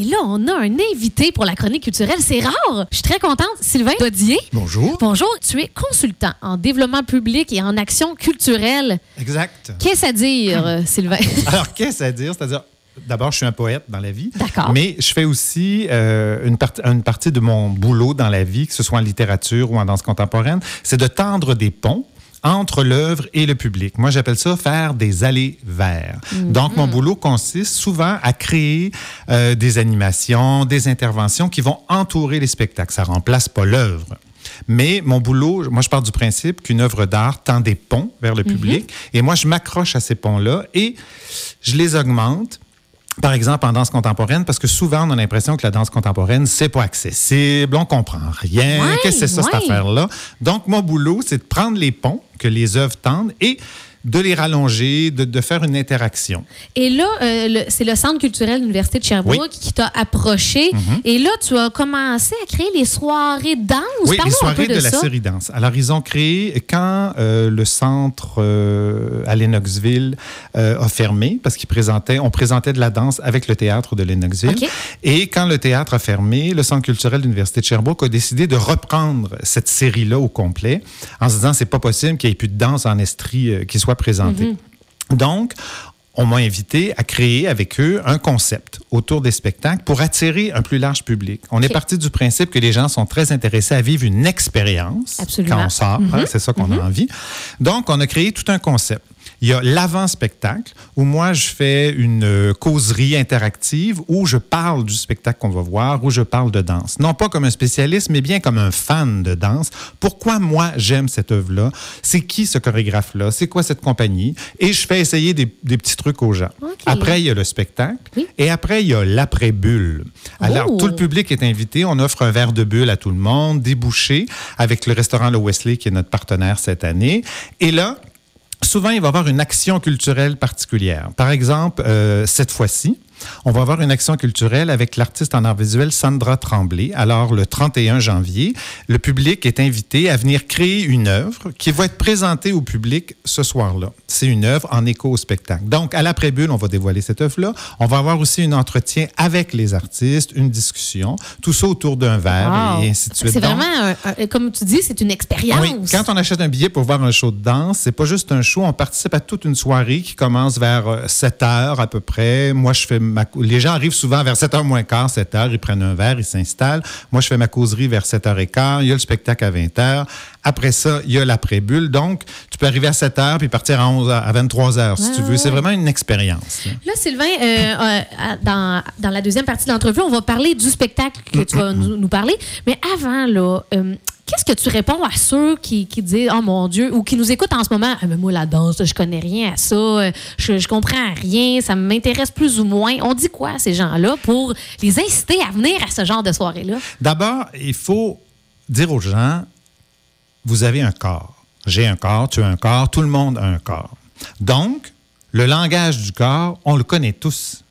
Et là, on a un invité pour la chronique culturelle. C'est rare. Je suis très contente. Sylvain Dodier. Bonjour. Bonjour. Tu es consultant en développement public et en action culturelle. Exact. Qu'est-ce à dire, euh, Sylvain? Alors, qu'est-ce à dire? C'est-à-dire, d'abord, je suis un poète dans la vie. D'accord. Mais je fais aussi euh, une, partie, une partie de mon boulot dans la vie, que ce soit en littérature ou en danse contemporaine, c'est de tendre des ponts entre l'œuvre et le public. Moi, j'appelle ça faire des allées vers. Donc, mon boulot consiste souvent à créer euh, des animations, des interventions qui vont entourer les spectacles. Ça remplace pas l'œuvre. Mais mon boulot, moi, je pars du principe qu'une œuvre d'art tend des ponts vers le public. Et moi, je m'accroche à ces ponts-là et je les augmente. Par exemple, en danse contemporaine, parce que souvent, on a l'impression que la danse contemporaine, c'est pas accessible, on comprend rien. Ouais, Qu'est-ce que c'est ça, cette affaire-là? Donc, mon boulot, c'est de prendre les ponts que les œuvres tendent et de les rallonger, de, de faire une interaction. Et là, euh, c'est le Centre culturel de l'Université de Sherbrooke Oui. qui t'a approché. Et là, tu as commencé à créer les soirées de danse. Oui, les Parle-nous un peu soirées de, la série danse. Alors, ils ont créé, quand euh, le centre euh, à Lennoxville a fermé, parce qu'ils présentaient, on présentait de la danse avec le théâtre de Lennoxville. Et quand le théâtre a fermé, le centre culturel de l'Université de Sherbrooke a décidé de reprendre cette série-là au complet, en se disant, c'est pas possible qu'il n'y ait plus de danse en estrie qui soit présentée. Donc, on m'a invité à créer avec eux un concept autour des spectacles pour attirer un plus large public. On est parti du principe que les gens sont très intéressés à vivre une expérience Absolument. quand on sort. hein, c'est ça qu'on a envie. Donc, on a créé tout un concept. Il y a l'avant-spectacle où moi, je fais une euh, causerie interactive où je parle du spectacle qu'on va voir, où je parle de danse. Non pas comme un spécialiste, mais bien comme un fan de danse. Pourquoi moi, j'aime cette œuvre-là? C'est qui ce chorégraphe-là? C'est quoi cette compagnie? Et je fais essayer des, des petits trucs aux gens. Après, il y a le spectacle. Oui. Et après, il y a l'après-bulle. Alors, Oh. tout le public est invité. On offre un verre de bulle à tout le monde, des bouchées, avec le restaurant Le Wesley, qui est notre partenaire cette année. Et là, souvent, il va y avoir une action culturelle particulière. Par exemple, euh, cette fois-ci, on va avoir une action culturelle avec l'artiste en art visuel Sandra Tremblay. Alors, le 31 janvier, le public est invité à venir créer une œuvre qui va être présentée au public ce soir-là. C'est une œuvre en écho au spectacle. Donc, à l'après-bulle, on va dévoiler cette œuvre-là. On va avoir aussi un entretien avec les artistes, une discussion, tout ça autour d'un verre Wow. et ainsi de suite. C'est vraiment, un- un- comme tu dis, c'est une expérience. oui, quand on achète un billet pour voir un show de danse, c'est pas juste un show, on participe à toute une soirée qui commence vers euh, 7 heures à peu près. Moi, je fais ma... Les gens arrivent souvent vers 7 heures moins quart, 7 heures, ils prennent un verre, ils s'installent. Moi, je fais ma causerie vers 7 heures et quart. Il y a le spectacle à 20 heures. Après ça, il y a l'après-bulle. Donc, tu peux arriver à 7 heures puis partir à, 11 heures- à 23 heures, si tu veux. ouais, C'est vraiment une expérience. là. Là, Sylvain, euh, euh, dans, dans la deuxième partie de l'entrevue, on va parler du spectacle que tu vas nous, nous parler. Mais avant, là, euh, qu'est-ce que tu réponds à ceux qui, disent Oh mon Dieu, ou qui nous écoutent en ce moment? Ah, mais Moi, la danse, je connais rien à ça, euh, je, je comprends rien, ça m'intéresse plus ou moins. On dit quoi à ces gens-là pour les inciter à venir à ce genre de soirée-là? D'abord, il faut dire aux gens, vous avez un corps. J'ai un corps, tu as un corps, tout le monde a un corps. Donc, le langage du corps, on le connaît tous.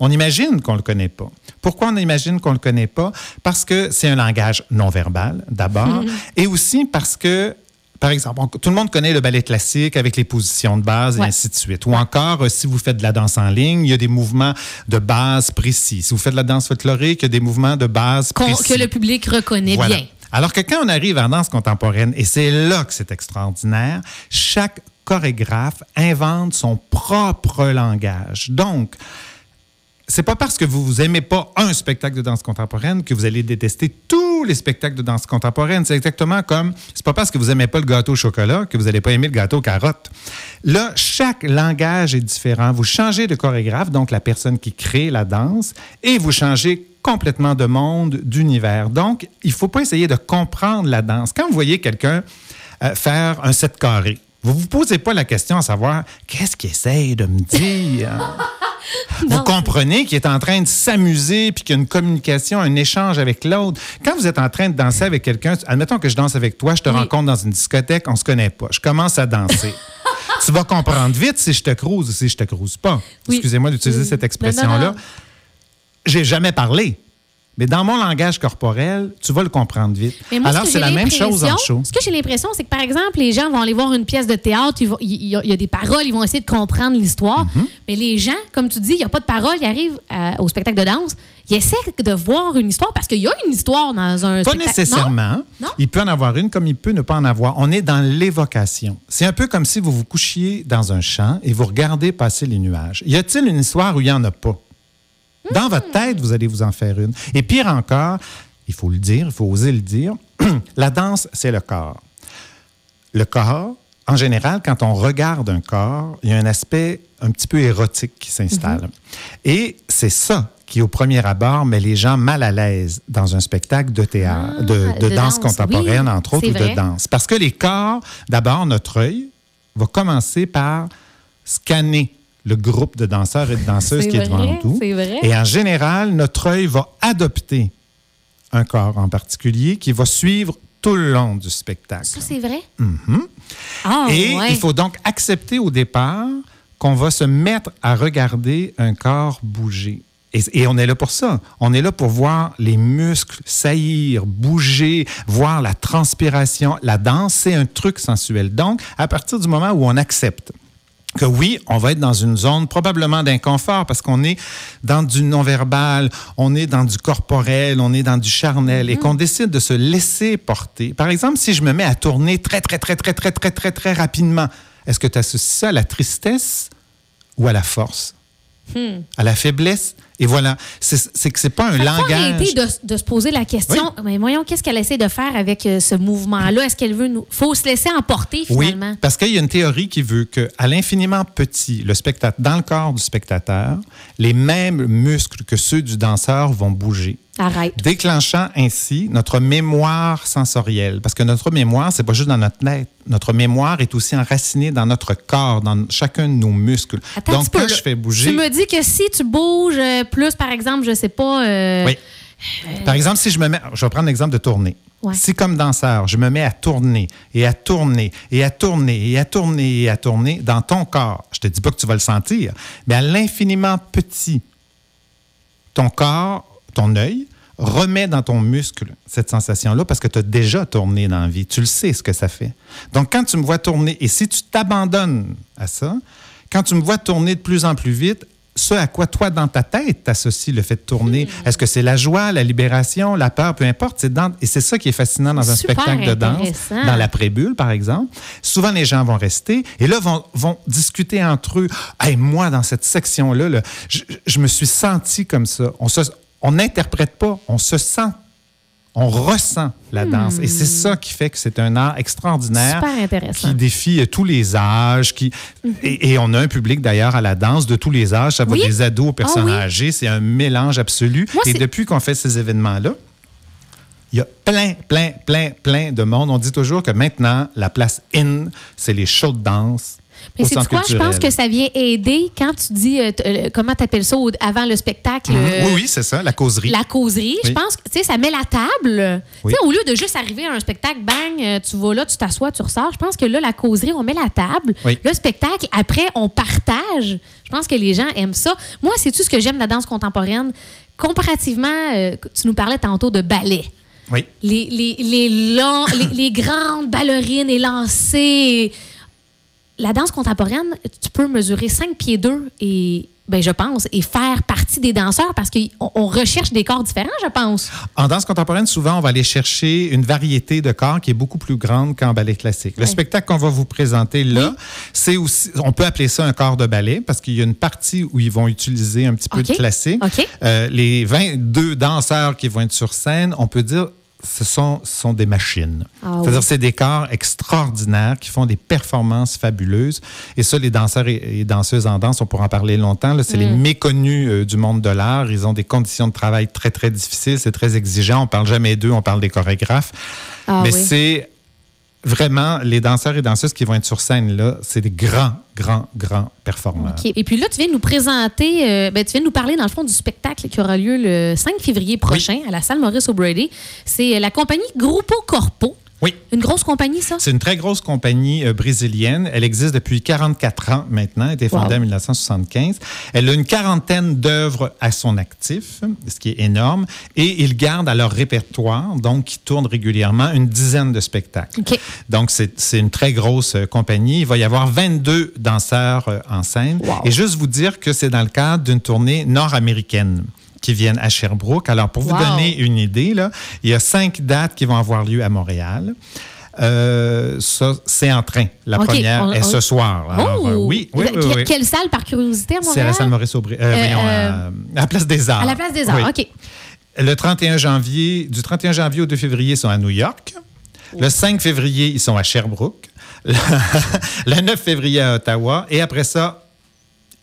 On imagine qu'on ne le connaît pas. Pourquoi on imagine qu'on ne le connaît pas? Parce que c'est un langage non verbal, d'abord, et aussi parce que, par exemple, on- tout le monde connaît le ballet classique avec les positions de base et Ouais. ainsi de suite. Ou encore, euh, si vous faites de la danse en ligne, il y a des mouvements de base précis. Si vous faites de la danse folklorique, il y a des mouvements de base précis. que le public reconnaît Voilà. bien. Alors que quand on arrive en danse contemporaine, et c'est là que c'est extraordinaire, chaque chorégraphe invente son propre langage. Donc, c'est pas parce que vous aimez pas un spectacle de danse contemporaine que vous allez détester tous les spectacles de danse contemporaine. C'est exactement comme c'est pas parce que vous aimez pas le gâteau au chocolat que vous allez pas aimer le gâteau aux carottes. Là, chaque langage est différent. Vous changez de chorégraphe, donc la personne qui crée la danse, et vous changez complètement de monde, d'univers. Donc, il faut pas essayer de comprendre la danse. Quand vous voyez quelqu'un euh, faire un set carré, vous vous posez pas la question à savoir qu'est-ce qu'il essaye de me dire? Vous comprenez qu'il est en train de s'amuser puis qu'il y a une communication, un échange avec l'autre. Quand vous êtes en train de danser avec quelqu'un, admettons que je danse avec toi, je te Oui. rencontre dans une discothèque, on se connaît pas. Je commence à danser. tu vas comprendre vite si je te crouse ou si je te crouse pas. Oui. Excusez-moi d'utiliser Oui. cette expression-là. J'ai jamais parlé. Mais dans mon langage corporel, tu vas le comprendre vite. Mais moi, ce Alors, c'est la même chose en show. Ce que j'ai l'impression, c'est que, par exemple, les gens vont aller voir une pièce de théâtre, il y, a- il y a des paroles, ils vont essayer de comprendre l'histoire. Mm-hmm. Mais les gens, comme tu dis, il n'y a pas de paroles, ils arrivent à- au spectacle de danse, ils essaient de voir une histoire parce qu'il y a une histoire dans un Pas spectacle. nécessairement. Non? Il peut en avoir une comme il peut ne pas en avoir. On est dans l'évocation. C'est un peu comme si vous vous couchiez dans un champ et vous regardez passer les nuages. Y a-t-il une histoire où il n'y en a pas? Dans votre tête, vous allez vous en faire une. Et pire encore, il faut le dire, il faut oser le dire, la danse, c'est le corps. Le corps, en général, quand on regarde un corps, il y a un aspect un petit peu érotique qui s'installe. Et c'est ça qui, au premier abord, met les gens mal à l'aise dans un spectacle de théâtre, Ah, de, de de danse, danse, contemporaine, oui, entre autres, ou de danse. Parce que les corps, d'abord, notre œil va commencer par scanner le groupe de danseurs et de danseuses qui est devant vrai, nous. c'est vrai. Et en général, notre œil va adopter un corps en particulier qui va suivre tout le long du spectacle. Ça, c'est vrai? Ah, Mm-hmm. Et ouais. il faut donc accepter au départ qu'on va se mettre à regarder un corps bouger. Et, et on est là pour ça. On est là pour voir les muscles saillir, bouger, voir la transpiration. La danse, c'est un truc sensuel. Donc, à partir du moment où on accepte que oui, on va être dans une zone probablement d'inconfort parce qu'on est dans du non-verbal, on est dans du corporel, on est dans du charnel et qu'on décide de se laisser porter. Par exemple, si je me mets à tourner très, très, très, très, très, très, très, très rapidement, est-ce que tu associes ça à la tristesse ou à la force? À la faiblesse? Et voilà, c'est que c'est pas un langage. arrêter de, de se poser la question, mais voyons, qu'est-ce qu'elle essaie de faire avec euh, ce mouvement-là? Est-ce qu'elle veut nous... faut se laisser emporter, Oui, finalement? parce qu'il y a une théorie qui veut que à l'infiniment petit, le spectateur, dans le corps du spectateur, les mêmes muscles que ceux du danseur vont bouger. Arrête. Déclenchant ainsi notre mémoire sensorielle. Parce que notre mémoire, c'est pas juste dans notre tête. Notre mémoire est aussi enracinée dans notre corps, dans chacun de nos muscles. Attends Donc, quand je fais bouger. Tu me dis que si tu bouges euh, plus, par exemple, je sais pas... euh, Oui. Par exemple, si je me mets, je vais prendre l'exemple de tourner. Ouais. Si comme danseur, je me mets à tourner et à tourner et à tourner et à tourner et à tourner dans ton corps, je te dis pas que tu vas le sentir, mais à l'infiniment petit, ton corps, ton œil remet dans ton muscle cette sensation-là parce que tu as déjà tourné dans la vie. Tu le sais ce que ça fait. Donc, quand tu me vois tourner, et si tu t'abandonnes à ça, quand tu me vois tourner de plus en plus vite, ce à quoi toi, dans ta tête, t'associes le fait de tourner. Hmm. Est-ce que c'est la joie, la libération, la peur, peu importe. C'est dans- et c'est ça qui est fascinant dans un Super spectacle de danse, dans la prébule, par exemple. Souvent, les gens vont rester et là, vont, vont discuter entre eux. Hey, moi, dans cette section-là, là, je, je me suis senti comme ça. On se- on n'interprète pas, on se sent. On ressent la danse. Et c'est ça qui fait que c'est un art extraordinaire qui défie euh, tous les âges. Qui... et, et on a un public d'ailleurs à la danse de tous les âges. Ça va Oui? des ados aux personnes Ah oui? âgées. C'est un mélange absolu. Moi, et depuis qu'on fait ces événements-là, il y a plein, plein, plein, plein de monde. On dit toujours que maintenant, la place in, c'est les shows de danse. Mais c'est quoi? Je pense que ça vient aider quand tu dis, euh, euh, comment tu appelles ça avant le spectacle? Mhm. euh, Oui, oui, c'est ça, la causerie. La causerie, je pense que tu sais, ça met la table. Oui. Au lieu de juste arriver à un spectacle, bang, tu vas là, tu t'assois, tu ressors. Je pense que là, la causerie, on met la table. Oui. Le spectacle, après, on partage. Je pense que les gens aiment ça. Moi, c'est tout ce que j'aime de la danse contemporaine? Comparativement, tu nous parlais tantôt de ballet. Oui. Les, les, les, longs- les, les grandes ballerines élancées. La danse contemporaine, tu peux mesurer 5 pieds 2 et, ben, je pense, et faire partie des danseurs parce qu'on on recherche des corps différents, je pense. En danse contemporaine, souvent, on va aller chercher une variété de corps qui est beaucoup plus grande qu'en ballet classique. Le Oui. spectacle qu'on va vous présenter là, c'est aussi, on peut appeler ça un corps de ballet parce qu'il y a une partie où ils vont utiliser un petit peu de classique. Euh, les 22 danseurs qui vont être sur scène, on peut dire ce sont, sont des machines. Ah C'est-à-dire oui. c'est des corps extraordinaires qui font des performances fabuleuses. Et ça, les danseurs et, et danseuses en danse, on pourra en parler longtemps. C'est les Mm. méconnus euh, du monde de l'art. Ils ont des conditions de travail très, très difficiles. C'est très exigeant. On parle jamais d'eux, on parle des chorégraphes. Ah Mais oui. c'est vraiment les danseurs et danseuses qui vont être sur scène là, c'est des grands, grands, grands performeurs. Et puis là, tu viens de nous présenter, euh, ben, tu viens de nous parler, dans le fond, du spectacle qui aura lieu le 5 février prochain à la salle Maurice O'Brady. C'est euh, la compagnie Gruppo Corpo Oui. Une grosse compagnie, ça? C'est une très grosse compagnie euh, brésilienne. Elle existe depuis 44 ans maintenant. Elle a été fondée Wow. en 1975. Elle a une quarantaine d'œuvres à son actif, ce qui est énorme. Et ils gardent à leur répertoire, donc qui tournent régulièrement, une dizaine de spectacles. Donc, c'est c'est une très grosse euh, compagnie. Il va y avoir 22 danseurs euh, en scène. Wow. Et juste vous dire que c'est dans le cadre d'une tournée nord-américaine qui viennent à Sherbrooke. Alors, pour vous donner une idée, là, il y a cinq dates qui vont avoir lieu à Montréal. Euh, ça, c'est en train. La première on- est ce soir. Alors, oh! euh, oui, oui, oui, oui. Quelle salle, par curiosité, à C'est à Montréal? la salle Maurice Aubry. euh, à, la place des Arts. À la place des Arts, Oui. OK. Le 31 janvier, du 31 janvier au 2 février, ils sont à New York. Le 5 février, ils sont à Sherbrooke. Le, le 9 février à Ottawa. Et après ça,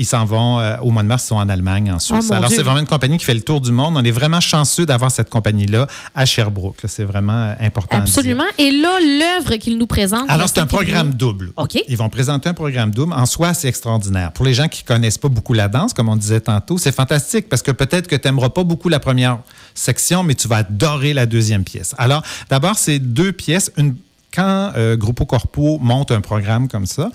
ils s'en vont euh, au mois de mars, ils sont en Allemagne, en Suisse. Mon Alors, c'est vraiment une compagnie qui fait le tour du monde. On est vraiment chanceux d'avoir cette compagnie-là à Sherbrooke. C'est vraiment important. Absolument. Et là, l'œuvre qu'il nous présente. Alors, c'est un 5 février. programme double. OK. Ils vont présenter un programme double. En soi, c'est extraordinaire. Pour les gens qui connaissent pas beaucoup la danse, comme on disait tantôt, c'est fantastique parce que peut-être que tu n'aimeras pas beaucoup la première section, mais tu vas adorer la deuxième pièce. Alors, d'abord, c'est deux pièces. Une, quand euh, Gruppo Corpo monte un programme comme ça,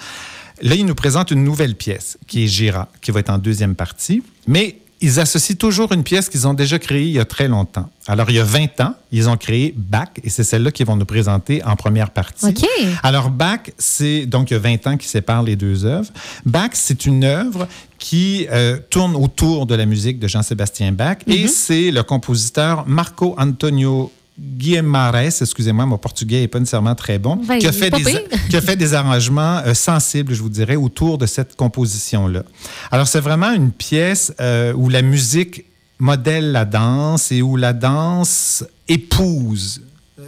là, ils nous présentent une nouvelle pièce qui est Gira, qui va être en deuxième partie. Mais ils associent toujours une pièce qu'ils ont déjà créée il y a très longtemps. Alors, il y a 20 ans, ils ont créé Bach et c'est celle-là qu'ils vont nous présenter en première partie. OK. Alors, Bach, c'est donc il y a 20 ans qui séparent les deux œuvres. Bach, c'est une œuvre qui euh, tourne autour de la musique de Jean-Sébastien Bach et c'est le compositeur Marco Antonio Guimarães, excusez-moi, mon portugais n'est pas nécessairement très bon, Ben, qui, a fait des, pire. qui a fait des arrangements euh, sensibles, je vous dirais, autour de cette composition-là. Alors, c'est vraiment une pièce euh, où la musique modèle la danse et où la danse épouse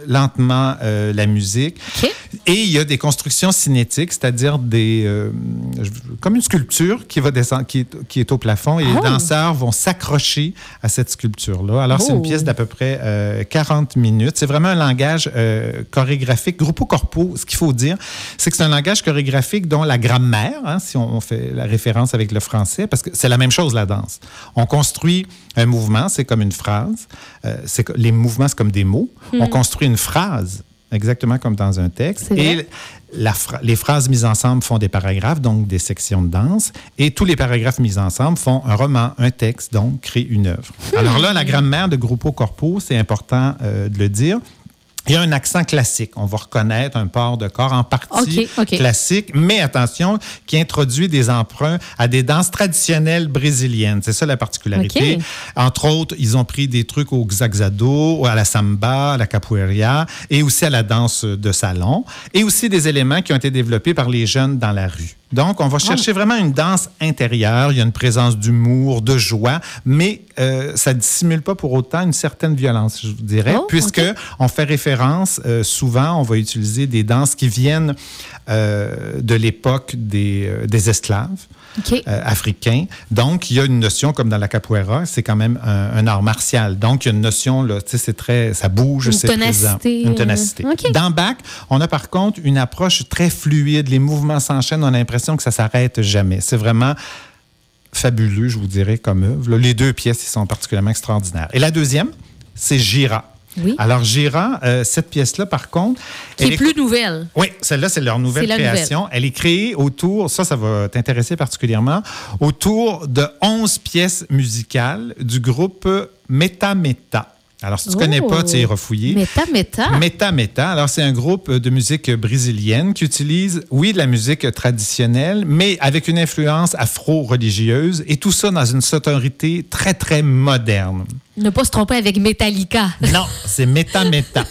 lentement euh, la musique. Et il y a des constructions cinétiques, c'est-à-dire des euh, comme une sculpture qui va descendre, qui est, qui est au plafond, et Oh. les danseurs vont s'accrocher à cette sculpture-là. Alors c'est Oh. une pièce d'à peu près euh, 40 minutes. C'est vraiment un langage euh, chorégraphique. Gruppo corpo, ce qu'il faut dire, c'est que c'est un langage chorégraphique dont la grammaire, hein, si on fait la référence avec le français, parce que c'est la même chose la danse. On construit un mouvement, c'est comme une phrase. Euh, c'est les mouvements, c'est comme des mots. On construit une phrase, exactement comme dans un texte. Et la les phrases mises ensemble font des paragraphes, donc des sections de danse. Et tous les paragraphes mis ensemble font un roman, un texte, donc créent une œuvre. Alors là, la grammaire de Gruppo Corpo, c'est important euh, de le dire. Il y a un accent classique. On va reconnaître un port de corps en partie classique, mais attention, qui introduit des emprunts à des danses traditionnelles brésiliennes. C'est ça la particularité. Entre autres, ils ont pris des trucs au xaxado, à la samba, à la capoeira et aussi à la danse de salon et aussi des éléments qui ont été développés par les jeunes dans la rue. Donc, on va chercher vraiment une danse intérieure. Il y a une présence d'humour, de joie, mais euh, ça ne dissimule pas pour autant une certaine violence, je vous dirais, Oh, puisque on fait référence, euh, souvent, on va utiliser des danses qui viennent euh, de l'époque des, des esclaves Euh, africains. Donc, il y a une notion, comme dans la capoeira, c'est quand même un, un art martial. Donc, il y a une notion, là, tu sais, c'est très, ça bouge, c'est présent. Une euh, ténacité. OK. Dans Bach, on a par contre une approche très fluide. Les mouvements s'enchaînent, on a l'impression que ça s'arrête jamais. C'est vraiment fabuleux, je vous dirais, comme œuvre. Les deux pièces, ils sont particulièrement extraordinaires. Et la deuxième, c'est Gira. Oui. Alors, Gira, euh, cette pièce-là, par contre, Qui elle est plus nouvelle. oui, celle-là, c'est leur nouvelle création. Elle est créée autour, ça, ça va t'intéresser particulièrement, autour de 11 pièces musicales du groupe Meta Meta. Alors, si tu ne connais pas, tu es refouillé. Méta, méta. Meta Meta, alors c'est un groupe de musique brésilienne qui utilise, oui, de la musique traditionnelle, mais avec une influence afro-religieuse et tout ça dans une sonorité très, très moderne. Ne pas se tromper avec Metallica. Non, c'est méta méta.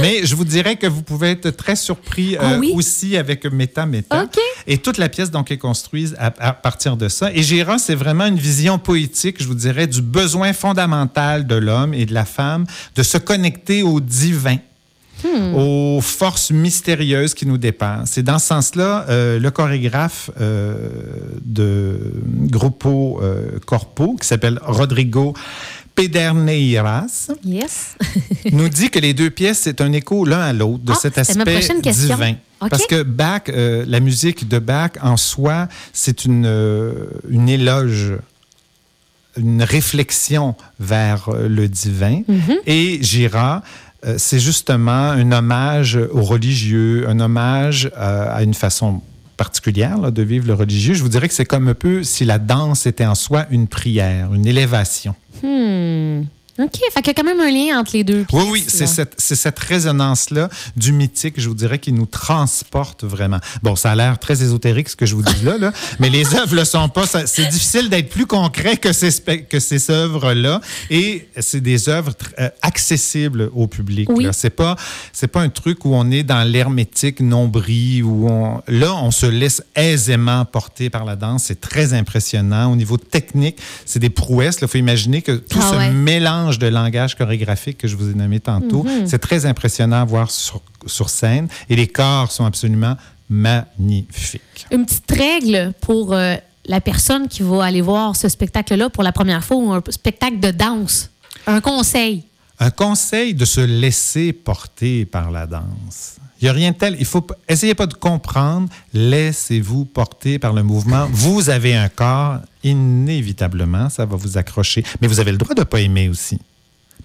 Mais je vous dirais que vous pouvez être très surpris Ah euh, oui? aussi avec méta. OK. Et toute la pièce donc est construite à, à partir de ça. Et Gira, c'est vraiment une vision poétique, je vous dirais, du besoin fondamental de l'homme et de la femme de se connecter au divin. Hmm. aux forces mystérieuses qui nous dépassent. Et dans ce sens-là, euh, le chorégraphe euh, de Gruppo Corpo, qui s'appelle Rodrigo Pederneiras, Yes. nous dit que les deux pièces, c'est un écho l'un à l'autre de Ah, cet aspect divin. Parce que Bach, euh, la musique de Bach en soi, c'est une, euh, une éloge, une réflexion vers euh, le divin. Mm-hmm. Et Gira, euh, c'est justement un hommage aux religieux, un hommage euh, à une façon particulière là, de vivre le religieux. Je vous dirais que c'est comme un peu si la danse était en soi une prière, une élévation. Hmm. OK, fait qu'il y a quand même un lien entre les deux. Oui, pièces, oui, c'est cette, c'est cette résonance-là du mythique, je vous dirais, qui nous transporte vraiment. Bon, ça a l'air très ésotérique ce que je vous dis là, là mais les œuvres le sont pas. C'est difficile d'être plus concret que ces, que ces œuvres-là. Et c'est des œuvres euh, accessibles au public. Oui. C'est pas, c'est pas un truc où on est dans l'hermétique nombril, où on, là, on se laisse aisément porter par la danse. C'est très impressionnant. Au niveau technique, c'est des prouesses. Il faut imaginer que tout Ah ce ouais. mélange de langage chorégraphique que je vous ai nommé tantôt, Mhm. c'est très impressionnant à voir sur, sur scène. Et les corps sont absolument magnifiques. Une petite règle pour euh, la personne qui va aller voir ce spectacle-là pour la première fois ou un spectacle de danse. Un conseil. Un conseil de se laisser porter par la danse. Il n'y a rien de tel. Il faut essayez pas de comprendre. Laissez-vous porter par le mouvement. Vous avez un corps, inévitablement, ça va vous accrocher. Mais vous avez le droit de ne pas aimer aussi.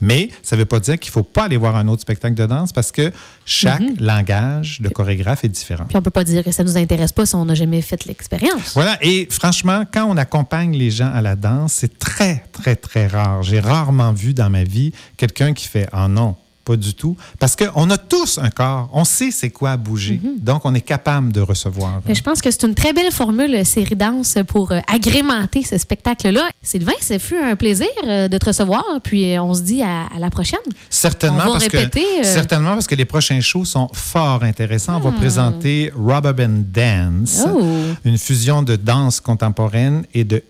Mais ça ne veut pas dire qu'il ne faut pas aller voir un autre spectacle de danse parce que chaque langage de chorégraphe est différent. Puis on peut pas dire que ça nous intéresse pas si on n'a jamais fait l'expérience. Voilà, et franchement, quand on accompagne les gens à la danse, c'est très, très, très rare. J'ai rarement vu dans ma vie quelqu'un qui fait Ah non, pas du tout. Parce qu'on a tous un corps, on sait c'est quoi bouger. Donc, on est capable de recevoir. Mais je pense que c'est une très belle formule, euh, série danse, pour euh, agrémenter ce spectacle-là. Sylvain, ça fut un plaisir euh, de te recevoir, puis on se dit à, à la prochaine. Certainement On va parce, répéter, que, euh, certainement parce que les prochains shows sont fort intéressants. On va présenter Rubber Band Dance, Oh. une fusion de danse contemporaine et de.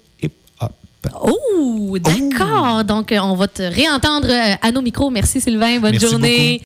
Oh, d'accord. Donc, euh, on va te réentendre euh, à nos micros. Merci, Sylvain. Bonne Merci journée.